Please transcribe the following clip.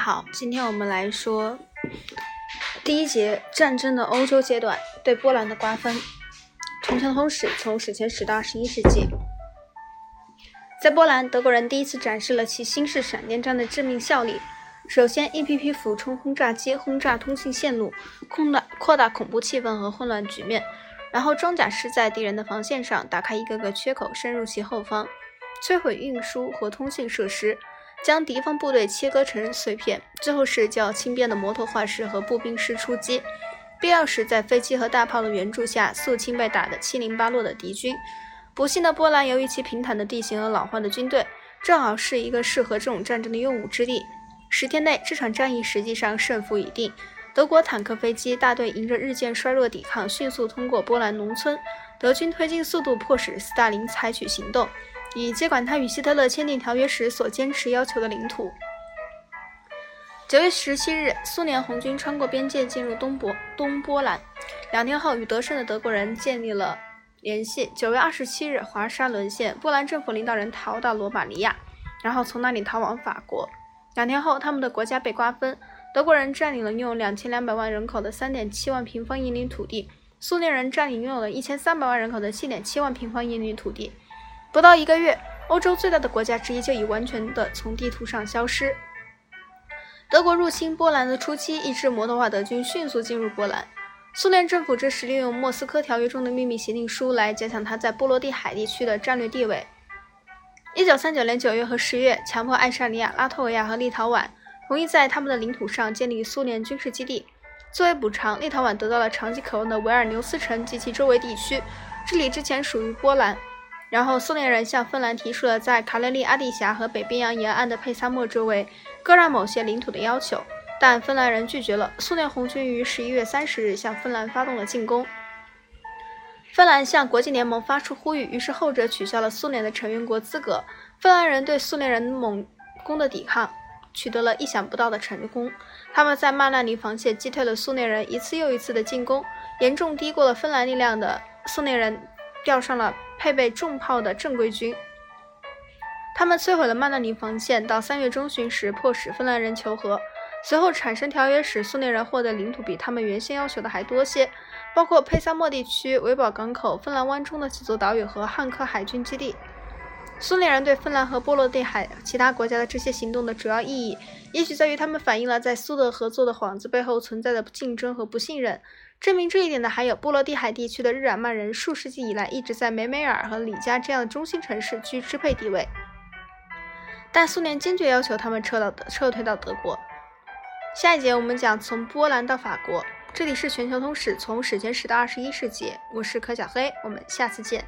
好，今天我们来说第一节战争的欧洲阶段对波兰的瓜分。全球通史从史前史到二十一世纪，在波兰，德国人第一次展示了其新式闪电战的致命效力。首先，一批批俯冲轰炸机轰炸通信线路，扩大扩大恐怖气氛和混乱局面。然后，装甲师在敌人的防线上打开一个个缺口，深入其后方，摧毁运输和通信设施。将敌方部队切割成碎片，最后是较轻便的摩托化师和步兵师出击，必要时在飞机和大炮的援助下肃清被打得七零八落的敌军。不幸的波兰由于其平坦的地形和老化的军队，正好是一个适合这种战争的用武之地。十天内，这场战役实际上胜负已定。德国坦克飞机大队迎着日渐衰弱抵抗，迅速通过波兰农村。德军推进速度迫使斯大林采取行动。以接管他与希特勒签订条约时所坚持要求的领土。九月十七日，苏联红军穿过边界进入东波东波兰，两天后与得胜的德国人建立了联系。九月二十七日，华沙沦陷，波兰政府领导人逃到罗马尼亚，然后从那里逃往法国。两天后，他们的国家被瓜分，德国人占领了拥有两千两百万人口的三点七万平方英里土地，苏联人占领拥有了一千三百万人口的七点七万平方英里土地。不到一个月，欧洲最大的国家之一就已完全的从地图上消失。德国入侵波兰的初期，一支摩托化德军迅速进入波兰。苏联政府这时利用《莫斯科条约》中的秘密协定书来加强他在波罗的海地区的战略地位。一九三九年九月和十月，强迫爱沙尼亚、拉脱维亚和立陶宛同意在他们的领土上建立苏联军事基地。作为补偿，立陶宛得到了长期渴望的维尔纽斯城及其周围地区，这里之前属于波兰。然后，苏联人向芬兰提出了在卡列利阿蒂峡和北冰洋沿岸的佩萨莫周围割让某些领土的要求，但芬兰人拒绝了。苏联红军于十一月三十日向芬兰发动了进攻。芬兰向国际联盟发出呼吁，于是后者取消了苏联的成员国资格。芬兰人对苏联人猛攻的抵抗取得了意想不到的成功，他们在曼纳尼防线击退了苏联人一次又一次的进攻，严重低估了芬兰力量的苏联人调上了。配备重炮的正规军，他们摧毁了曼德林防线。到三月中旬时，迫使芬兰人求和。随后产生条约，使苏联人获得领土比他们原先要求的还多些，包括佩萨莫地区、维堡港口、芬兰湾中的几座岛屿和汉克海军基地。苏联人对芬兰和波罗的海其他国家的这些行动的主要意义，也许在于他们反映了在苏德合作的幌子背后存在的竞争和不信任。证明这一点的还有波罗的海地区的日耳曼人，数世纪以来一直在梅梅尔和里加这样的中心城市居支配地位，但苏联坚决要求他们撤到撤退到德国。下一节我们讲从波兰到法国，这里是全球通史，从史前史到二十一世纪，我是可小黑，我们下次见。